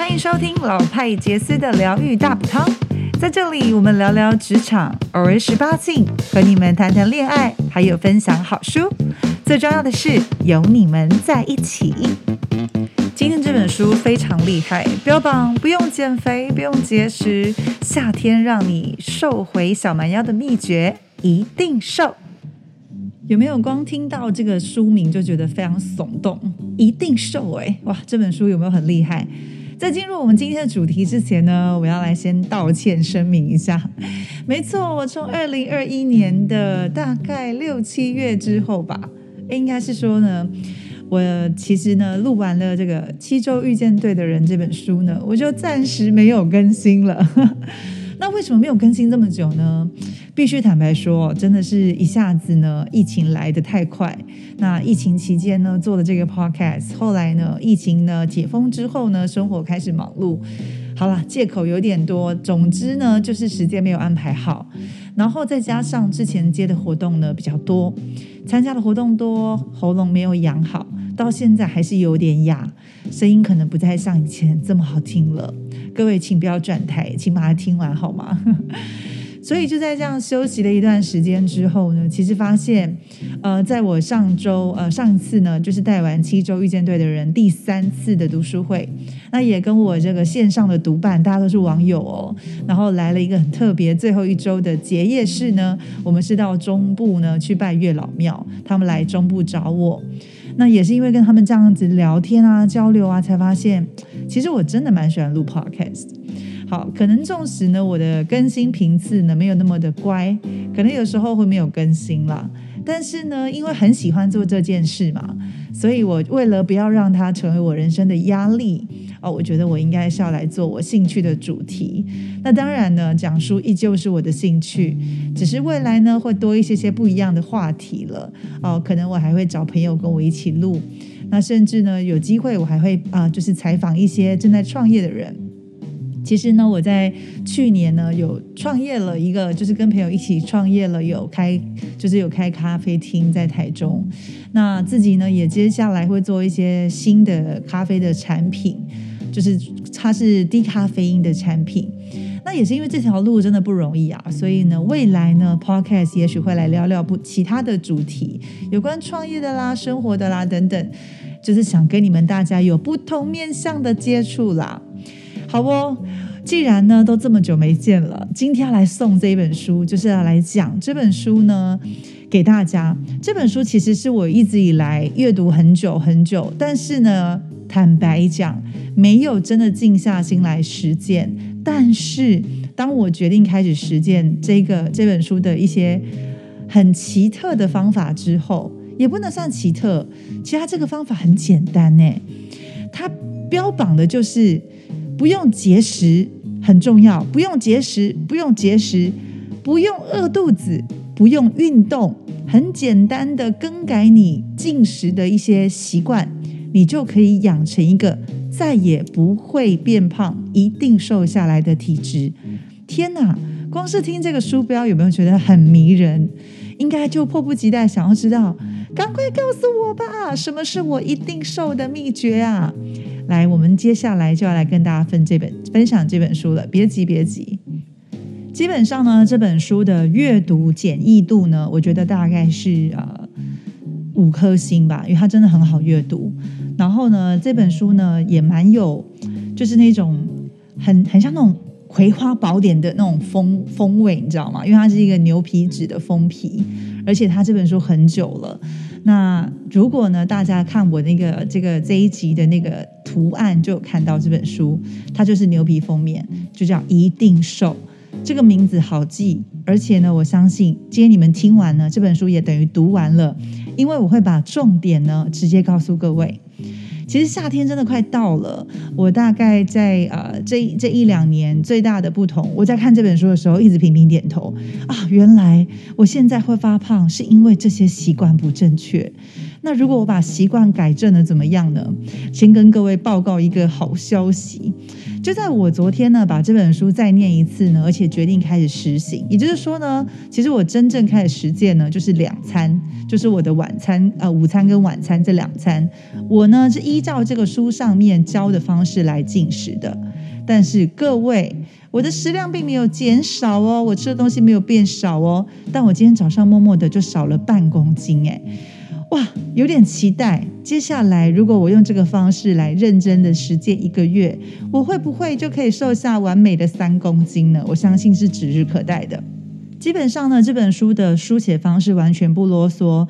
欢迎收听老派杰斯的疗愈大补汤。在这里，我们聊聊职场，偶尔十八禁，和你们谈谈恋爱，还有分享好书。最重要的是，有你们在一起。今天这本书非常厉害，标榜不用减肥，不用节食，夏天让你瘦回小蛮腰的秘诀，一定瘦。有没有光听到这个书名就觉得非常耸动？一定瘦哎！哇，这本书有没有很厉害？在进入我们今天的主题之前呢，我要来先道歉声明一下。没错，我从二零二一年的大概六七月之后吧，应该是说呢，我其实呢录完了这个《七周遇见对的人》这本书呢，我就暂时没有更新了。那为什么没有更新这么久呢？必须坦白说，真的是一下子呢，疫情来得太快。那疫情期间呢，做了这个 podcast，后来呢，疫情呢解封之后呢，生活开始忙碌。好了，借口有点多，总之呢，就是时间没有安排好。然后再加上之前接的活动呢比较多，参加的活动多，喉咙没有养好，到现在还是有点哑，声音可能不再像以前这么好听了。各位，请不要转台，请把它听完好吗？所以就在这样休息了一段时间之后呢，其实发现，呃，在我上周呃上次呢，就是带完七周遇见对的人第三次的读书会，那也跟我这个线上的读伴，大家都是网友哦，然后来了一个很特别最后一周的结业式呢，我们是到中部呢去拜月老庙，他们来中部找我，那也是因为跟他们这样子聊天啊交流啊，才发现其实我真的蛮喜欢录 podcast。好，可能纵使呢，我的更新频次呢没有那么的乖，可能有时候会没有更新啦。但是呢，因为很喜欢做这件事嘛，所以我为了不要让它成为我人生的压力哦，我觉得我应该是要来做我兴趣的主题。那当然呢，讲书依旧是我的兴趣，只是未来呢会多一些些不一样的话题了哦。可能我还会找朋友跟我一起录，那甚至呢有机会我还会啊，就是采访一些正在创业的人。其实呢，我在去年呢有创业了一个，就是跟朋友一起创业了，有开就是有开咖啡厅在台中。那自己呢也接下来会做一些新的咖啡的产品，就是它是低咖啡因的产品。那也是因为这条路真的不容易啊，所以呢，未来呢，Podcast 也许会来聊聊不其他的主题，有关创业的啦、生活的啦等等，就是想跟你们大家有不同面向的接触啦。好不，既然呢都这么久没见了，今天要来送这一本书，就是要来讲这本书呢给大家。这本书其实是我一直以来阅读很久很久，但是呢，坦白讲，没有真的静下心来实践。但是当我决定开始实践这个这本书的一些很奇特的方法之后，也不能算奇特，其实它这个方法很简单呢。它标榜的就是。不用节食很重要，不用节食，不用节食，不用饿肚子，不用运动，很简单的更改你进食的一些习惯，你就可以养成一个再也不会变胖、一定瘦下来的体质。天哪，光是听这个书标有没有觉得很迷人？应该就迫不及待想要知道，赶快告诉我吧，什么是我一定瘦的秘诀啊？来，我们接下来就要来跟大家分这本分享这本书了。别急，别急。基本上呢，这本书的阅读简易度呢，我觉得大概是呃五颗星吧，因为它真的很好阅读。然后呢，这本书呢也蛮有，就是那种很很像那种葵花宝典的那种风风味，你知道吗？因为它是一个牛皮纸的封皮，而且它这本书很久了。那如果呢，大家看我那个这个这一集的那个图案，就看到这本书，它就是牛皮封面，就叫一定瘦，这个名字好记，而且呢，我相信今天你们听完呢，这本书也等于读完了，因为我会把重点呢直接告诉各位。其实夏天真的快到了，我大概在呃这这一两年最大的不同，我在看这本书的时候一直频频点头啊，原来我现在会发胖是因为这些习惯不正确。那如果我把习惯改正了，怎么样呢？先跟各位报告一个好消息，就在我昨天呢，把这本书再念一次呢，而且决定开始实行。也就是说呢，其实我真正开始实践呢，就是两餐，就是我的晚餐、呃午餐跟晚餐这两餐，我呢是依照这个书上面教的方式来进食的。但是各位，我的食量并没有减少哦，我吃的东西没有变少哦，但我今天早上默默的就少了半公斤，哎。哇，有点期待。接下来，如果我用这个方式来认真的实践一个月，我会不会就可以瘦下完美的三公斤呢？我相信是指日可待的。基本上呢，这本书的书写方式完全不啰嗦，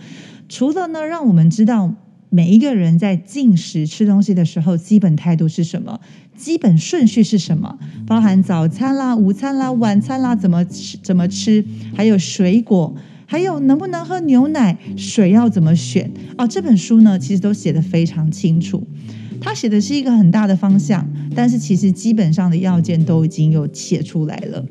除了呢，让我们知道每一个人在进食吃东西的时候，基本态度是什么，基本顺序是什么，包含早餐啦、午餐啦、晚餐啦，怎么吃怎么吃，还有水果。还有能不能喝牛奶？水要怎么选？哦，这本书呢，其实都写得非常清楚。他写的是一个很大的方向，但是其实基本上的要件都已经有写出来了。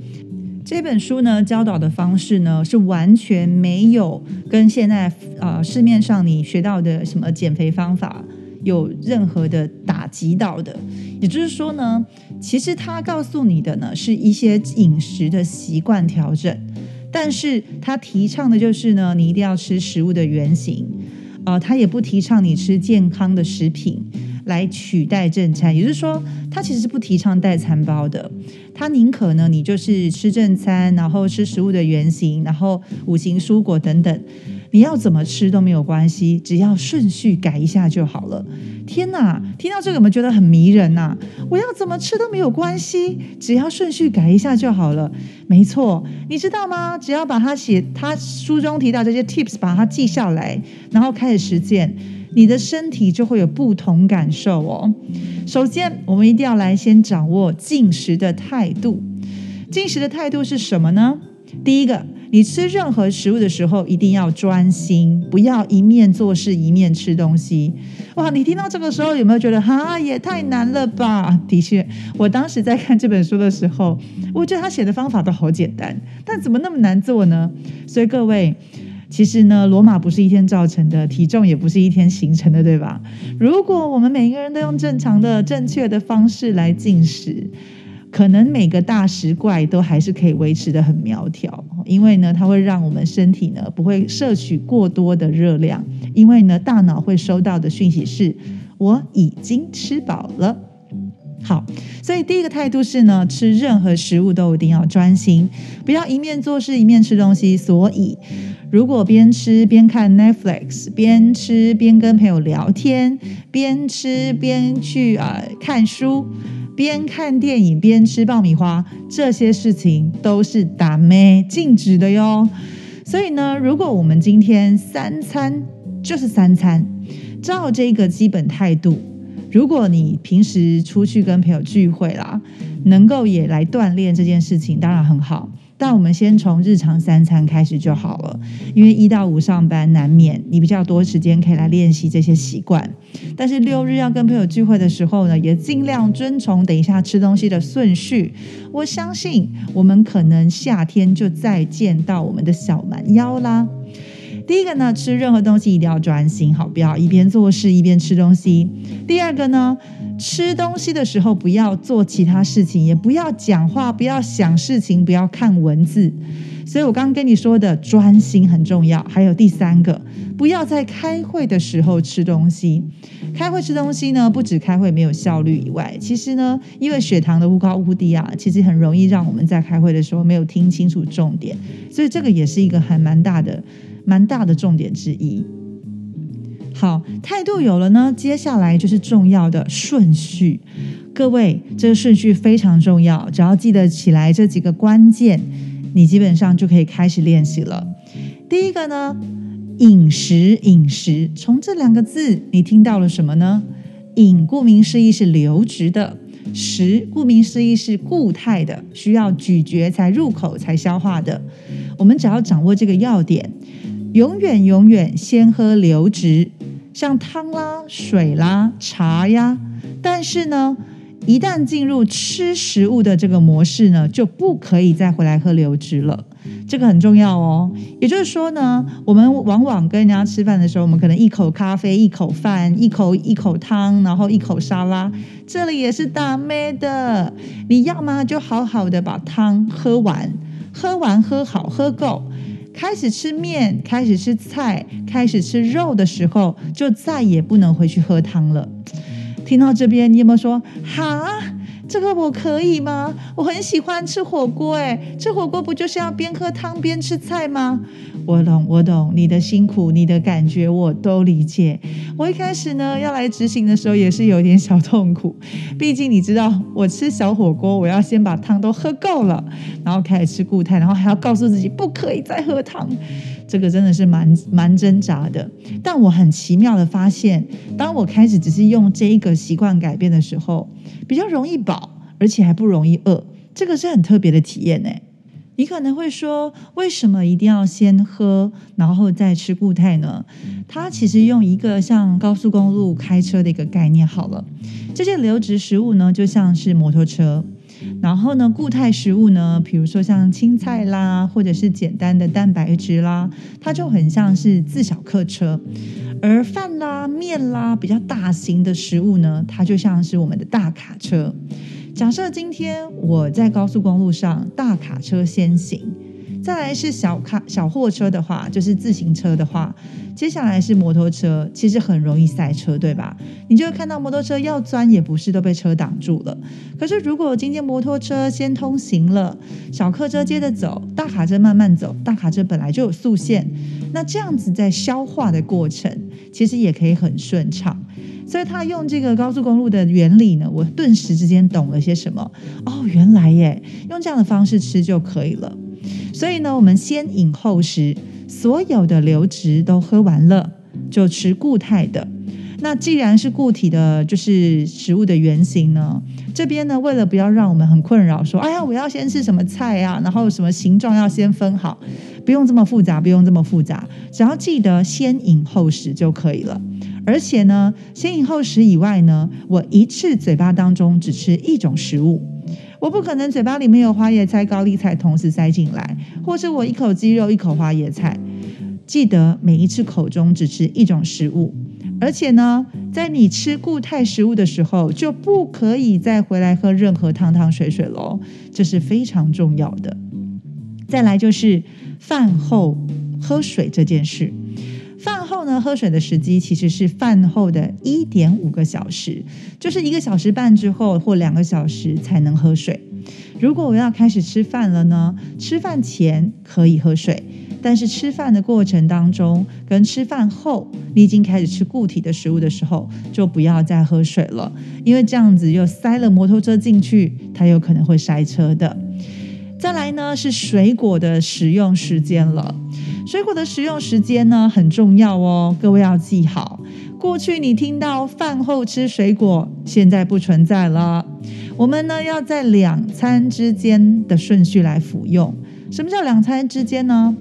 这本书呢，教导的方式呢，是完全没有跟现在啊市面上你学到的什么减肥方法有任何的打击到的。也就是说呢，其实他告诉你的呢，是一些饮食的习惯调整。但是他提倡的就是呢，你一定要吃食物的原型，啊，他也不提倡你吃健康的食品来取代正餐，也就是说，他其实是不提倡代餐包的，他宁可呢你就是吃正餐，然后吃食物的原型，然后五行蔬果等等。你要怎么吃都没有关系，只要顺序改一下就好了。天哪，听到这个有没有觉得很迷人呐？我要怎么吃都没有关系，只要顺序改一下就好了。没错，你知道吗？只要把它写，他书中提到这些 tips，把它记下来，然后开始实践，你的身体就会有不同感受哦。首先，我们一定要来先掌握进食的态度。进食的态度是什么呢？第一个。你吃任何食物的时候，一定要专心，不要一面做事一面吃东西。哇，你听到这个时候有没有觉得哈也太难了吧？的确，我当时在看这本书的时候，我觉得他写的方法都好简单，但怎么那么难做呢？所以各位，其实呢，罗马不是一天造成的，体重也不是一天形成的，对吧？如果我们每一个人都用正常的、正确的方式来进食。可能每个大食怪都还是可以维持的很苗条，因为呢，它会让我们身体呢不会摄取过多的热量，因为呢，大脑会收到的讯息是我已经吃饱了。好，所以第一个态度是呢，吃任何食物都一定要专心，不要一面做事一面吃东西。所以，如果边吃边看 Netflix，边吃边跟朋友聊天，边吃边去啊看书。边看电影边吃爆米花，这些事情都是打咩禁止的哟。所以呢，如果我们今天三餐就是三餐，照这个基本态度，如果你平时出去跟朋友聚会啦，能够也来锻炼这件事情，当然很好。但我们先从日常三餐开始就好了，因为一到五上班难免你比较多时间可以来练习这些习惯。但是六日要跟朋友聚会的时候呢，也尽量遵从等一下吃东西的顺序。我相信我们可能夏天就再见到我们的小蛮腰啦。第一个呢，吃任何东西一定要专心，好，不要一边做事一边吃东西。第二个呢，吃东西的时候不要做其他事情，也不要讲话，不要想事情，不要看文字。所以我刚刚跟你说的专心很重要。还有第三个，不要在开会的时候吃东西。开会吃东西呢，不止开会没有效率以外，其实呢，因为血糖的忽高忽低啊，其实很容易让我们在开会的时候没有听清楚重点。所以这个也是一个还蛮大的。蛮大的重点之一。好，态度有了呢，接下来就是重要的顺序。各位，这个顺序非常重要，只要记得起来这几个关键，你基本上就可以开始练习了。第一个呢，饮食，饮食，从这两个字你听到了什么呢？饮，顾名思义是流质的；食，顾名思义是固态的，需要咀嚼才入口才消化的。我们只要掌握这个要点。永远永远先喝流质，像汤啦、水啦、茶呀。但是呢，一旦进入吃食物的这个模式呢，就不可以再回来喝流质了。这个很重要哦。也就是说呢，我们往往跟人家吃饭的时候，我们可能一口咖啡，一口饭，一口一口汤，然后一口沙拉，这里也是大妹的。你要么就好好的把汤喝完，喝完喝好喝够。开始吃面，开始吃菜，开始吃肉的时候，就再也不能回去喝汤了。听到这边，你有没有说哈？这个我可以吗？我很喜欢吃火锅，哎，吃火锅不就是要边喝汤边吃菜吗？我懂，我懂你的辛苦，你的感觉我都理解。我一开始呢要来执行的时候也是有点小痛苦，毕竟你知道，我吃小火锅，我要先把汤都喝够了，然后开始吃固态，然后还要告诉自己不可以再喝汤，这个真的是蛮蛮挣扎的。但我很奇妙的发现，当我开始只是用这一个习惯改变的时候，比较容易饱，而且还不容易饿，这个是很特别的体验呢。你可能会说，为什么一定要先喝，然后再吃固态呢？它其实用一个像高速公路开车的一个概念好了。这些流质食物呢，就像是摩托车，然后呢，固态食物呢，比如说像青菜啦，或者是简单的蛋白质啦，它就很像是自小客车。而饭啦、面啦，比较大型的食物呢，它就像是我们的大卡车。假设今天我在高速公路上，大卡车先行，再来是小卡小货车的话，就是自行车的话，接下来是摩托车，其实很容易塞车，对吧？你就会看到摩托车要钻也不是，都被车挡住了。可是如果今天摩托车先通行了，小客车接着走，大卡车慢慢走，大卡车本来就有速线，那这样子在消化的过程，其实也可以很顺畅。所以他用这个高速公路的原理呢，我顿时之间懂了些什么。哦，原来耶，用这样的方式吃就可以了。所以呢，我们先饮后食，所有的流质都喝完了，就吃固态的。那既然是固体的，就是食物的原型呢，这边呢，为了不要让我们很困扰，说，哎呀，我要先吃什么菜啊，然后什么形状要先分好，不用这么复杂，不用这么复杂，只要记得先饮后食就可以了。而且呢，先饮后食以外呢，我一次嘴巴当中只吃一种食物，我不可能嘴巴里面有花椰菜、高丽菜同时塞进来，或者我一口鸡肉一口花椰菜。记得每一次口中只吃一种食物，而且呢，在你吃固态食物的时候，就不可以再回来喝任何汤汤水水喽，这是非常重要的。再来就是饭后喝水这件事。喝水的时机其实是饭后的一点五个小时，就是一个小时半之后或两个小时才能喝水。如果我要开始吃饭了呢，吃饭前可以喝水，但是吃饭的过程当中跟吃饭后，你已经开始吃固体的食物的时候，就不要再喝水了，因为这样子又塞了摩托车进去，它有可能会塞车的。再来呢，是水果的使用时间了。水果的食用时间呢很重要哦，各位要记好。过去你听到饭后吃水果，现在不存在了。我们呢要在两餐之间的顺序来服用。什么叫两餐之间呢？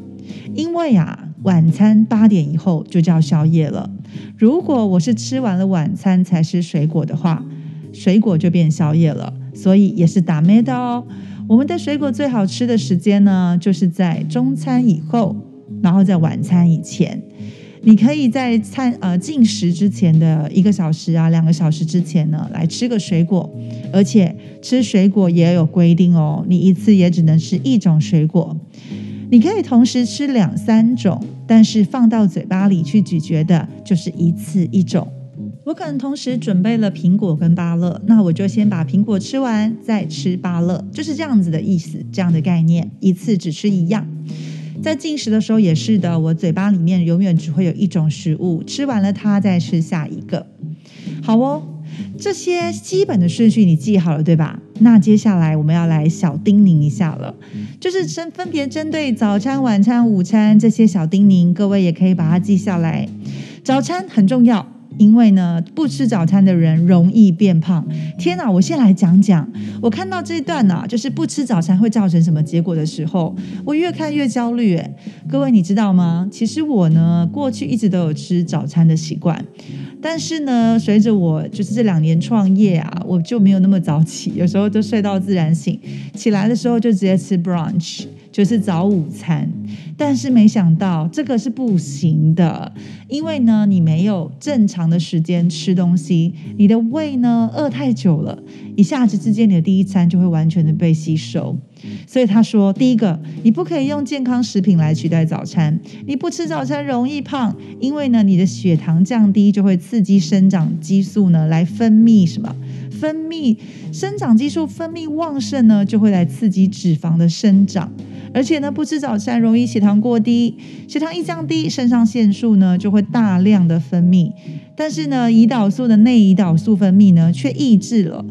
因为啊，晚餐八点以后就叫宵夜了。如果我是吃完了晚餐才吃水果的话，水果就变宵夜了，所以也是打咩的哦。我们的水果最好吃的时间呢，就是在中餐以后。然后在晚餐以前，你可以在餐呃进食之前的一个小时啊，两个小时之前呢，来吃个水果，而且吃水果也有规定哦，你一次也只能吃一种水果。你可以同时吃两三种，但是放到嘴巴里去咀嚼的，就是一次一种。我可能同时准备了苹果跟芭乐，那我就先把苹果吃完，再吃芭乐，就是这样子的意思，这样的概念，一次只吃一样。在进食的时候也是的，我嘴巴里面永远只会有一种食物，吃完了它再吃下一个。好哦，这些基本的顺序你记好了对吧？那接下来我们要来小叮咛一下了，就是针分别针对早餐、晚餐、午餐这些小叮咛，各位也可以把它记下来。早餐很重要。因为呢，不吃早餐的人容易变胖。天哪，我先来讲讲，我看到这一段呢，就是不吃早餐会造成什么结果的时候，我越看越焦虑。哎，各位你知道吗？其实我呢，过去一直都有吃早餐的习惯，但是呢，随着我就是这两年创业啊，我就没有那么早起，有时候都睡到自然醒，起来的时候就直接吃 brunch。就是早午餐。但是没想到这个是不行的，因为呢，你没有正常的时间吃东西，你的胃呢饿太久了，一下子之间你的第一餐就会完全的被吸收。所以他说，第一个，你不可以用健康食品来取代早餐，你不吃早餐容易胖，因为呢，你的血糖降低就会刺激生长激素呢来分泌什么？分泌生长激素分泌旺盛呢，就会来刺激脂肪的生长。而且呢，不吃早餐容易血糖过低，血糖一降低，肾上腺素呢就会大量的分泌，但是呢，胰岛素的内胰岛素分泌呢却抑制了，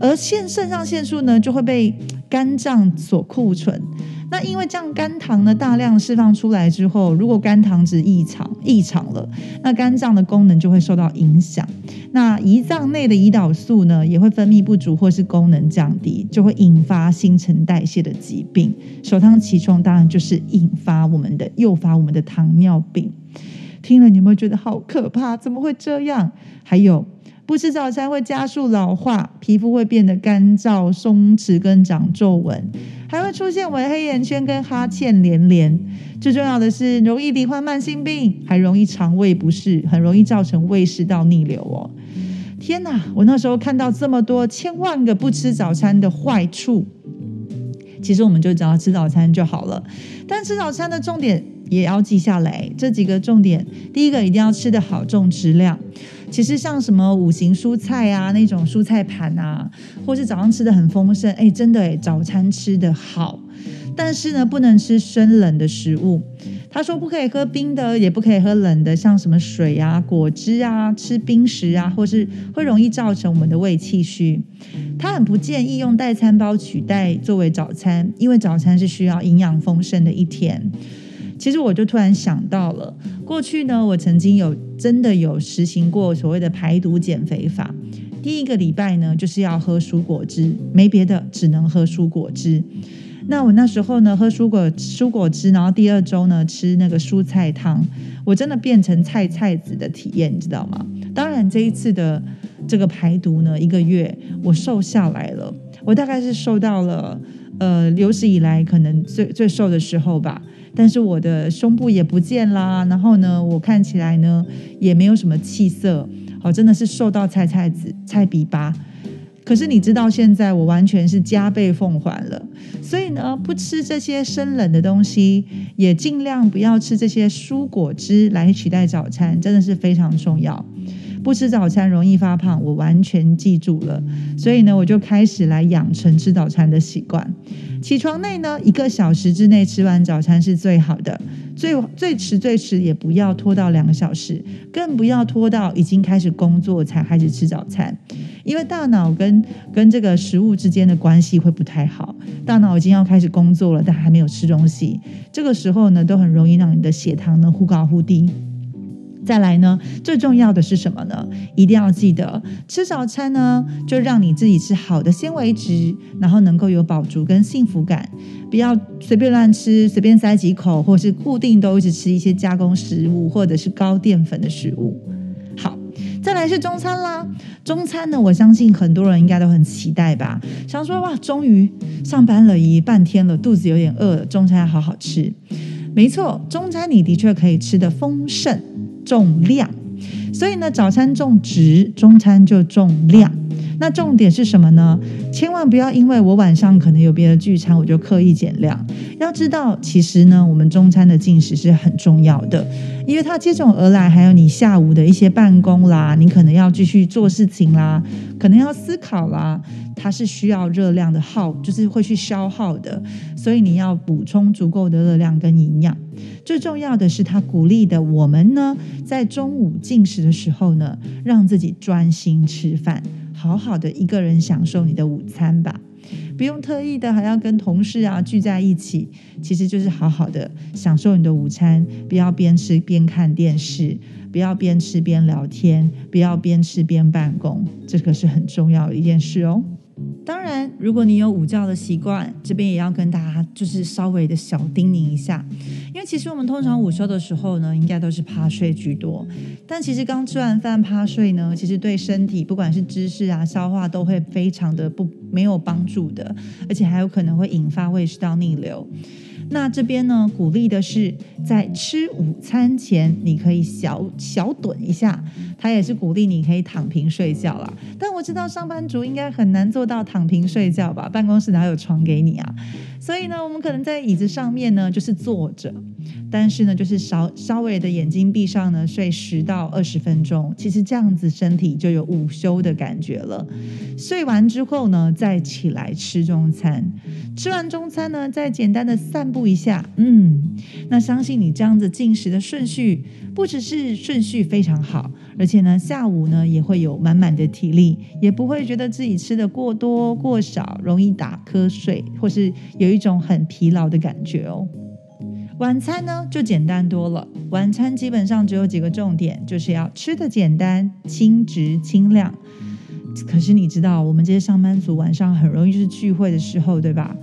而腺肾上腺素呢就会被肝脏所库存。那因为这样肝糖呢大量释放出来之后，如果肝糖值异常异常了，那肝脏的功能就会受到影响。那胰脏内的胰岛素呢也会分泌不足或是功能降低，就会引发新陈代谢的疾病。首当其冲当然就是引发我们的诱发我们的糖尿病。听了你有没有觉得好可怕？怎么会这样？还有。不吃早餐会加速老化，皮肤会变得干燥、松弛跟长皱纹，还会出现微黑眼圈跟哈欠连连。最重要的是，容易罹患慢性病，还容易肠胃不适，很容易造成胃食道逆流哦。天哪！我那时候看到这么多千万个不吃早餐的坏处，其实我们就只要吃早餐就好了。但吃早餐的重点也要记下来，这几个重点，第一个一定要吃得好，重质量。其实像什么五行蔬菜啊，那种蔬菜盘啊，或是早上吃的很丰盛，哎，真的哎，早餐吃的好。但是呢，不能吃生冷的食物。他说不可以喝冰的，也不可以喝冷的，像什么水啊、果汁啊、吃冰食啊，或是会容易造成我们的胃气虚。他很不建议用代餐包取代作为早餐，因为早餐是需要营养丰盛的一天。其实我就突然想到了，过去呢，我曾经有真的有实行过所谓的排毒减肥法。第一个礼拜呢，就是要喝蔬果汁，没别的，只能喝蔬果汁。那我那时候呢，喝蔬果蔬果汁，然后第二周呢，吃那个蔬菜汤，我真的变成菜菜子的体验，你知道吗？当然这一次的这个排毒呢，一个月我瘦下来了，我大概是瘦到了呃有史以来可能最最瘦的时候吧。但是我的胸部也不见啦，然后呢，我看起来呢也没有什么气色，好，真的是瘦到菜菜子、菜比巴。可是你知道，现在我完全是加倍奉还了，所以呢，不吃这些生冷的东西，也尽量不要吃这些蔬果汁来取代早餐，真的是非常重要。不吃早餐容易发胖，我完全记住了。所以呢，我就开始来养成吃早餐的习惯。起床内呢，一个小时之内吃完早餐是最好的。最最迟最迟也不要拖到两个小时，更不要拖到已经开始工作才开始吃早餐，因为大脑跟跟这个食物之间的关系会不太好。大脑已经要开始工作了，但还没有吃东西，这个时候呢，都很容易让你的血糖呢忽高忽低。再来呢，最重要的是什么呢？一定要记得吃早餐呢，就让你自己吃好的纤维质，然后能够有饱足跟幸福感，不要随便乱吃，随便塞几口，或是固定都一直吃一些加工食物或者是高淀粉的食物。好，再来是中餐啦。中餐呢，我相信很多人应该都很期待吧，想说哇，终于上班了一半天了，肚子有点饿了，中餐好好吃。没错，中餐你的确可以吃的丰盛。重量，所以呢，早餐重质，中餐就重量。那重点是什么呢？千万不要因为我晚上可能有别的聚餐，我就刻意减量。要知道，其实呢，我们中餐的进食是很重要的，因为它接踵而来，还有你下午的一些办公啦，你可能要继续做事情啦，可能要思考啦，它是需要热量的耗，就是会去消耗的，所以你要补充足够的热量跟营养。最重要的是，他鼓励的我们呢，在中午进食的时候呢，让自己专心吃饭。好好的一个人享受你的午餐吧，不用特意的还要跟同事啊聚在一起，其实就是好好的享受你的午餐，不要边吃边看电视，不要边吃边聊天，不要边吃边办公，这个是很重要的一件事哦。当然，如果你有午觉的习惯，这边也要跟大家就是稍微的小叮咛一下，因为其实我们通常午休的时候呢，应该都是趴睡居多。但其实刚吃完饭趴睡呢，其实对身体不管是知识啊、消化都会非常的不没有帮助的，而且还有可能会引发胃食道逆流。那这边呢，鼓励的是在吃午餐前，你可以小小盹一下。他也是鼓励你可以躺平睡觉了。但我知道上班族应该很难做到躺平睡觉吧？办公室哪有床给你啊？所以呢，我们可能在椅子上面呢，就是坐着，但是呢，就是稍稍微的眼睛闭上呢，睡十到二十分钟。其实这样子身体就有午休的感觉了。睡完之后呢，再起来吃中餐。吃完中餐呢，再简单的散步一下。嗯，那相信你这样子进食的顺序，不只是顺序非常好。而且呢，下午呢也会有满满的体力，也不会觉得自己吃的过多过少，容易打瞌睡，或是有一种很疲劳的感觉哦。晚餐呢就简单多了，晚餐基本上只有几个重点，就是要吃的简单、轻质、清亮。可是你知道，我们这些上班族晚上很容易就是聚会的时候，对吧？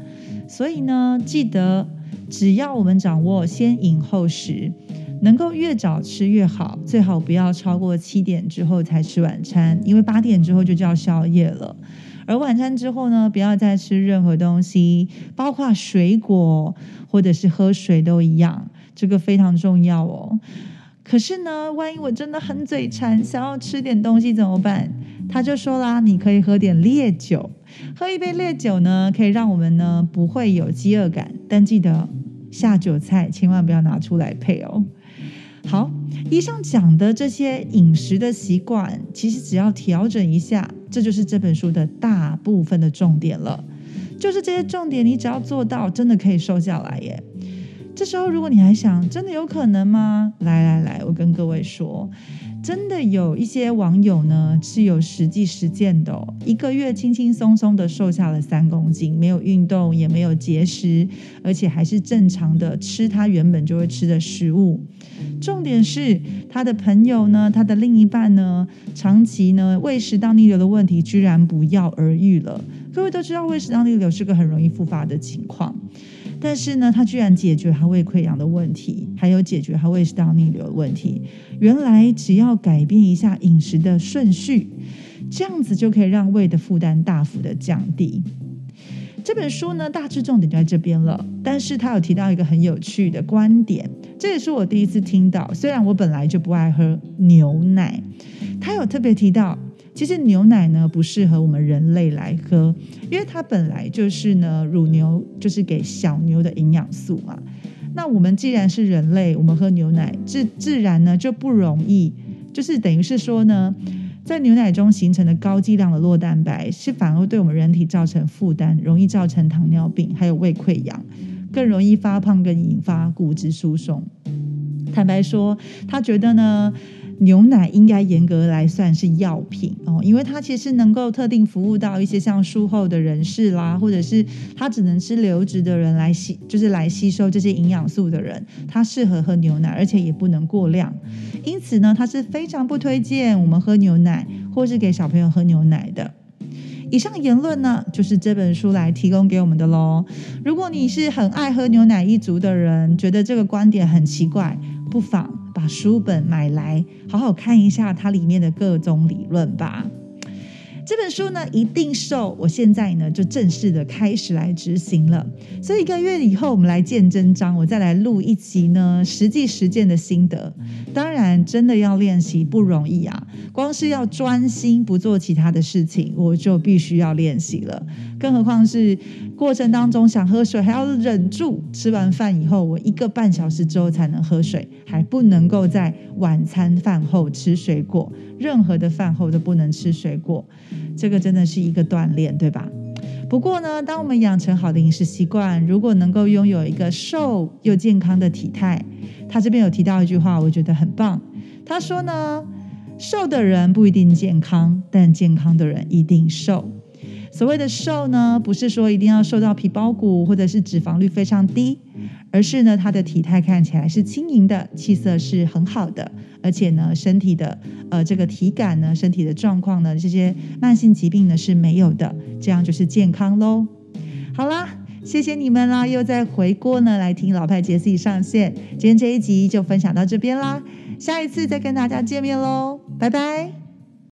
所以呢，记得只要我们掌握先饮后食。能够越早吃越好，最好不要超过七点之后才吃晚餐，因为八点之后就叫宵夜了。而晚餐之后呢，不要再吃任何东西，包括水果或者是喝水都一样，这个非常重要哦。可是呢，万一我真的很嘴馋，想要吃点东西怎么办？他就说啦，你可以喝点烈酒，喝一杯烈酒呢，可以让我们呢不会有饥饿感，但记得下酒菜千万不要拿出来配哦。好，以上讲的这些饮食的习惯，其实只要调整一下，这就是这本书的大部分的重点了。就是这些重点，你只要做到，真的可以瘦下来耶。这时候，如果你还想，真的有可能吗？来来来，我跟各位说。真的有一些网友呢是有实际实践的，一个月轻轻松松的瘦下了三公斤，没有运动也没有节食，而且还是正常的吃他原本就会吃的食物。重点是他的朋友呢，他的另一半呢，长期呢胃食道逆流的问题居然不药而愈了。各位都知道胃食道逆流是个很容易复发的情况。但是呢，他居然解决他胃溃疡的问题，还有解决他胃食道逆流的问题。原来只要改变一下饮食的顺序，这样子就可以让胃的负担大幅的降低。这本书呢，大致重点就在这边了。但是他有提到一个很有趣的观点，这也是我第一次听到。虽然我本来就不爱喝牛奶，他有特别提到。其实牛奶呢不适合我们人类来喝，因为它本来就是呢乳牛就是给小牛的营养素嘛。那我们既然是人类，我们喝牛奶自自然呢就不容易，就是等于是说呢，在牛奶中形成的高剂量的酪蛋白，是反而对我们人体造成负担，容易造成糖尿病，还有胃溃疡，更容易发胖，跟引发骨质疏松。坦白说，他觉得呢。牛奶应该严格来算是药品哦，因为它其实能够特定服务到一些像术后的人士啦，或者是他只能吃流质的人来吸，就是来吸收这些营养素的人，他适合喝牛奶，而且也不能过量。因此呢，他是非常不推荐我们喝牛奶，或是给小朋友喝牛奶的。以上言论呢，就是这本书来提供给我们的喽。如果你是很爱喝牛奶一族的人，觉得这个观点很奇怪，不妨。把书本买来，好好看一下它里面的各种理论吧。这本书呢，一定瘦。我现在呢，就正式的开始来执行了。所以一个月以后，我们来见真章，我再来录一集呢，实际实践的心得。当然，真的要练习不容易啊。光是要专心不做其他的事情，我就必须要练习了。更何况是过程当中想喝水，还要忍住。吃完饭以后，我一个半小时之后才能喝水，还不能够在晚餐饭后吃水果。任何的饭后都不能吃水果。这个真的是一个锻炼，对吧？不过呢，当我们养成好的饮食习惯，如果能够拥有一个瘦又健康的体态，他这边有提到一句话，我觉得很棒。他说呢，瘦的人不一定健康，但健康的人一定瘦。所谓的瘦呢，不是说一定要瘦到皮包骨，或者是脂肪率非常低。而是呢，他的体态看起来是轻盈的，气色是很好的，而且呢，身体的呃这个体感呢，身体的状况呢，这些慢性疾病呢是没有的，这样就是健康喽。好啦，谢谢你们啦，又再回过呢来听老派杰西上线，今天这一集就分享到这边啦，下一次再跟大家见面喽，拜拜。